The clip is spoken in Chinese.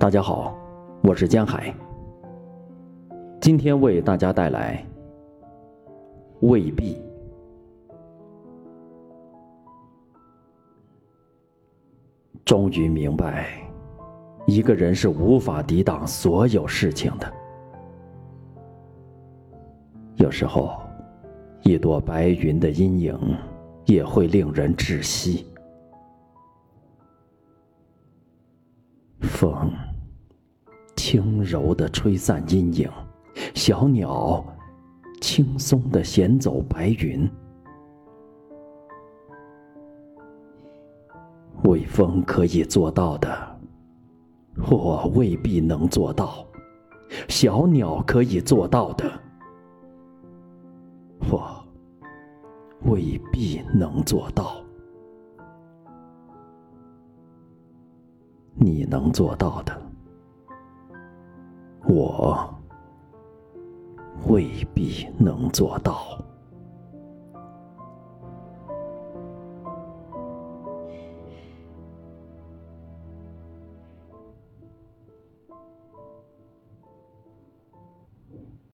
大家好，我是江海。今天为大家带来未必。终于明白，一个人是无法抵挡所有事情的。有时候，一朵白云的阴影也会令人窒息。风轻柔的吹散阴影，小鸟轻松的衔走白云。微风可以做到的，我未必能做到；小鸟可以做到的，我未必能做到。你能做到的，我未必能做到。